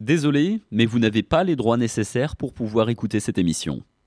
Désolé, mais vous n'avez pas les droits nécessaires pour pouvoir écouter cette émission.